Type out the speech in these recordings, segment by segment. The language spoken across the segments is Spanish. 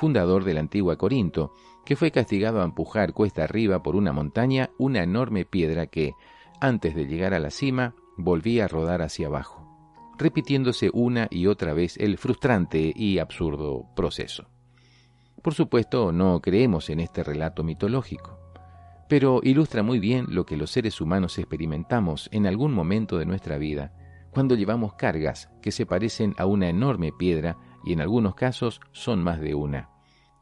fundador de la antigua Corinto, que fue castigado a empujar cuesta arriba por una montaña una enorme piedra que, antes de llegar a la cima, volvía a rodar hacia abajo, repitiéndose una y otra vez el frustrante y absurdo proceso. Por supuesto, no creemos en este relato mitológico, pero ilustra muy bien lo que los seres humanos experimentamos en algún momento de nuestra vida, cuando llevamos cargas que se parecen a una enorme piedra y en algunos casos son más de una.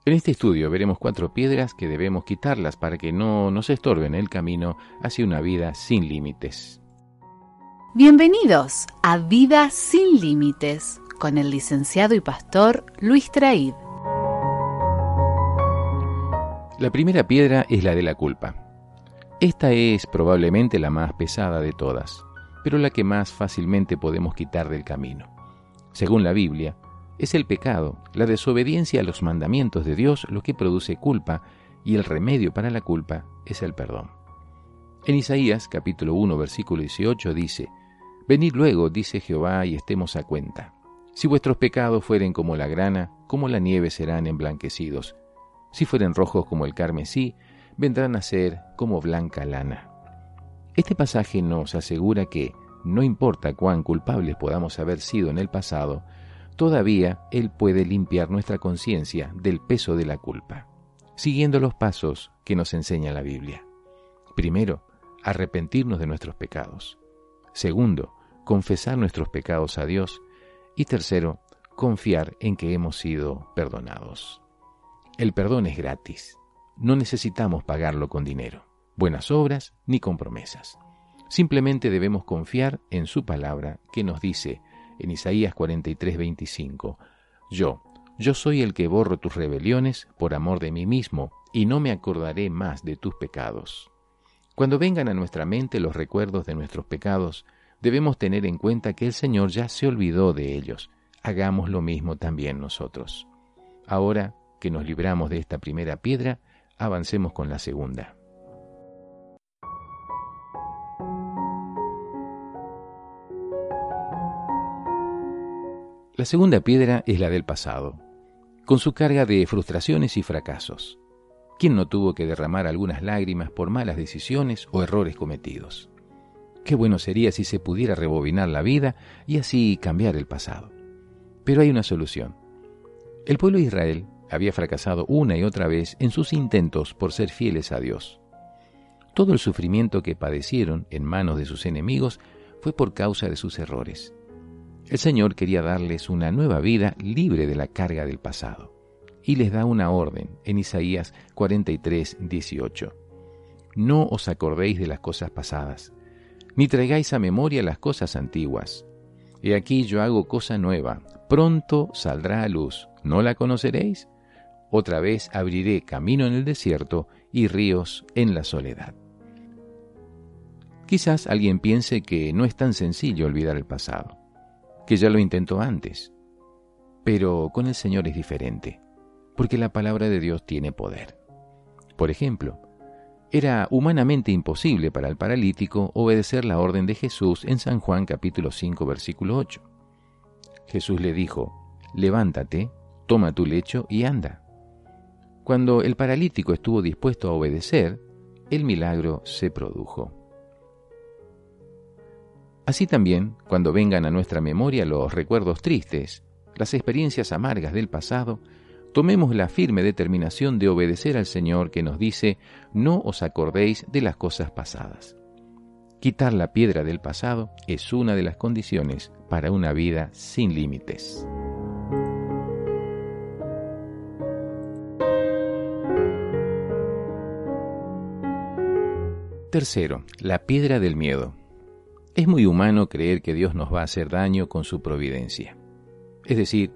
En este estudio veremos cuatro piedras que debemos quitarlas para que no nos estorben el camino hacia una vida sin límites. Bienvenidos a Vida sin Límites con el licenciado y pastor Luis Traid. La primera piedra es la de la culpa. Esta es probablemente la más pesada de todas, pero la que más fácilmente podemos quitar del camino. Según la Biblia, es el pecado, la desobediencia a los mandamientos de Dios lo que produce culpa y el remedio para la culpa es el perdón. En Isaías capítulo 1 versículo 18 dice, Venid luego, dice Jehová, y estemos a cuenta. Si vuestros pecados fueren como la grana, como la nieve serán emblanquecidos. Si fueren rojos como el carmesí, vendrán a ser como blanca lana. Este pasaje nos asegura que, no importa cuán culpables podamos haber sido en el pasado, todavía Él puede limpiar nuestra conciencia del peso de la culpa, siguiendo los pasos que nos enseña la Biblia. Primero, arrepentirnos de nuestros pecados. Segundo, confesar nuestros pecados a Dios. Y tercero, confiar en que hemos sido perdonados. El perdón es gratis. No necesitamos pagarlo con dinero, buenas obras ni con promesas. Simplemente debemos confiar en su palabra que nos dice, en Isaías 43, 25. Yo, yo soy el que borro tus rebeliones por amor de mí mismo, y no me acordaré más de tus pecados. Cuando vengan a nuestra mente los recuerdos de nuestros pecados, debemos tener en cuenta que el Señor ya se olvidó de ellos. Hagamos lo mismo también nosotros. Ahora que nos libramos de esta primera piedra, avancemos con la segunda. La segunda piedra es la del pasado, con su carga de frustraciones y fracasos. ¿Quién no tuvo que derramar algunas lágrimas por malas decisiones o errores cometidos? Qué bueno sería si se pudiera rebobinar la vida y así cambiar el pasado. Pero hay una solución. El pueblo de Israel había fracasado una y otra vez en sus intentos por ser fieles a Dios. Todo el sufrimiento que padecieron en manos de sus enemigos fue por causa de sus errores. El Señor quería darles una nueva vida libre de la carga del pasado. Y les da una orden en Isaías 43, 18. No os acordéis de las cosas pasadas, ni traigáis a memoria las cosas antiguas. He aquí yo hago cosa nueva, pronto saldrá a luz, ¿no la conoceréis? Otra vez abriré camino en el desierto y ríos en la soledad. Quizás alguien piense que no es tan sencillo olvidar el pasado que ya lo intentó antes. Pero con el Señor es diferente, porque la palabra de Dios tiene poder. Por ejemplo, era humanamente imposible para el paralítico obedecer la orden de Jesús en San Juan capítulo 5 versículo 8. Jesús le dijo, levántate, toma tu lecho y anda. Cuando el paralítico estuvo dispuesto a obedecer, el milagro se produjo. Así también, cuando vengan a nuestra memoria los recuerdos tristes, las experiencias amargas del pasado, tomemos la firme determinación de obedecer al Señor que nos dice, no os acordéis de las cosas pasadas. Quitar la piedra del pasado es una de las condiciones para una vida sin límites. Tercero, la piedra del miedo. Es muy humano creer que Dios nos va a hacer daño con su providencia. Es decir,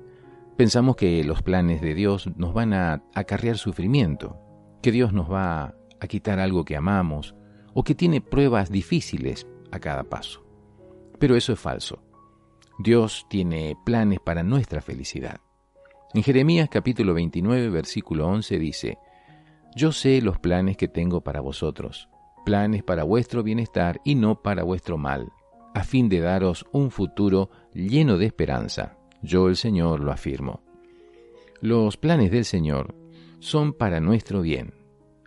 pensamos que los planes de Dios nos van a acarrear sufrimiento, que Dios nos va a quitar algo que amamos o que tiene pruebas difíciles a cada paso. Pero eso es falso. Dios tiene planes para nuestra felicidad. En Jeremías capítulo 29, versículo 11 dice, Yo sé los planes que tengo para vosotros, planes para vuestro bienestar y no para vuestro mal, a fin de daros un futuro lleno de esperanza. Yo el Señor lo afirmo. Los planes del Señor son para nuestro bien.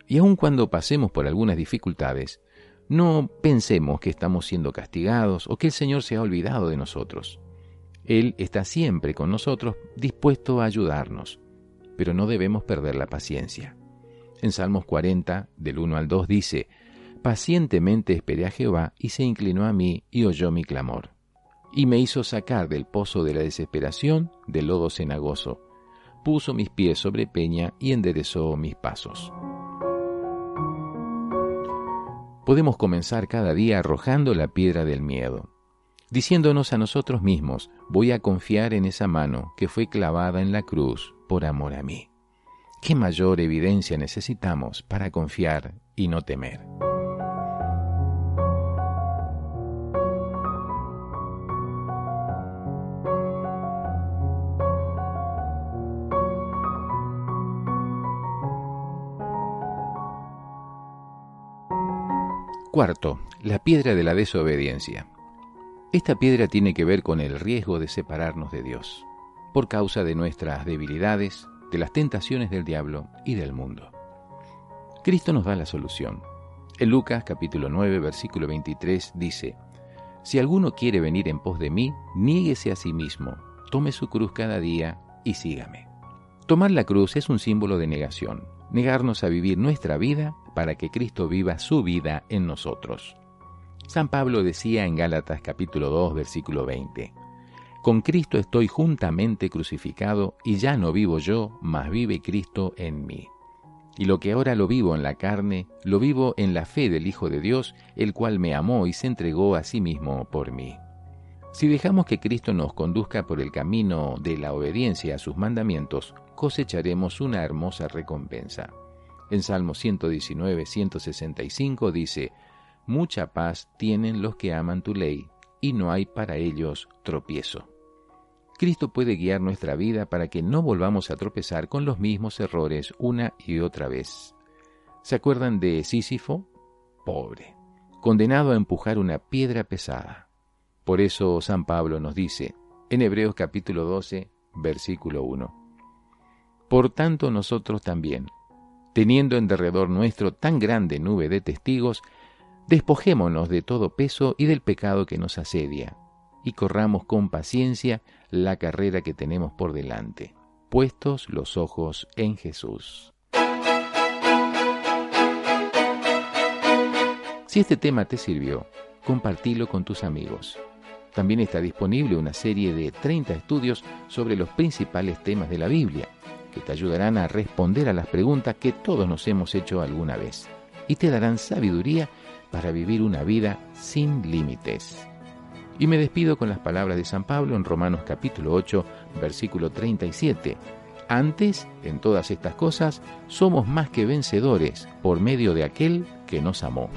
Y aun cuando pasemos por algunas dificultades, no pensemos que estamos siendo castigados o que el Señor se ha olvidado de nosotros. Él está siempre con nosotros dispuesto a ayudarnos, pero no debemos perder la paciencia. En Salmos 40, del 1 al 2 dice, Pacientemente esperé a Jehová y se inclinó a mí y oyó mi clamor. Y me hizo sacar del pozo de la desesperación, del lodo cenagoso. Puso mis pies sobre peña y enderezó mis pasos. Podemos comenzar cada día arrojando la piedra del miedo diciéndonos a nosotros mismos, voy a confiar en esa mano que fue clavada en la cruz por amor a mí. ¿Qué mayor evidencia necesitamos para confiar y no temer? Cuarto, la piedra de la desobediencia. Esta piedra tiene que ver con el riesgo de separarnos de Dios, por causa de nuestras debilidades, de las tentaciones del diablo y del mundo. Cristo nos da la solución. En Lucas capítulo 9, versículo 23 dice, Si alguno quiere venir en pos de mí, niéguese a sí mismo, tome su cruz cada día y sígame. Tomar la cruz es un símbolo de negación, negarnos a vivir nuestra vida para que Cristo viva su vida en nosotros. San Pablo decía en Gálatas capítulo 2 versículo 20, Con Cristo estoy juntamente crucificado y ya no vivo yo, mas vive Cristo en mí. Y lo que ahora lo vivo en la carne, lo vivo en la fe del Hijo de Dios, el cual me amó y se entregó a sí mismo por mí. Si dejamos que Cristo nos conduzca por el camino de la obediencia a sus mandamientos, cosecharemos una hermosa recompensa. En Salmo 119, 165 dice, Mucha paz tienen los que aman tu ley, y no hay para ellos tropiezo. Cristo puede guiar nuestra vida para que no volvamos a tropezar con los mismos errores una y otra vez. ¿Se acuerdan de Sísifo? Pobre, condenado a empujar una piedra pesada. Por eso San Pablo nos dice, en Hebreos capítulo 12, versículo 1, Por tanto nosotros también, teniendo en derredor nuestro tan grande nube de testigos, Despojémonos de todo peso y del pecado que nos asedia, y corramos con paciencia la carrera que tenemos por delante, puestos los ojos en Jesús. Si este tema te sirvió, compartilo con tus amigos. También está disponible una serie de 30 estudios sobre los principales temas de la Biblia, que te ayudarán a responder a las preguntas que todos nos hemos hecho alguna vez, y te darán sabiduría para vivir una vida sin límites. Y me despido con las palabras de San Pablo en Romanos capítulo 8, versículo 37. Antes, en todas estas cosas, somos más que vencedores por medio de aquel que nos amó.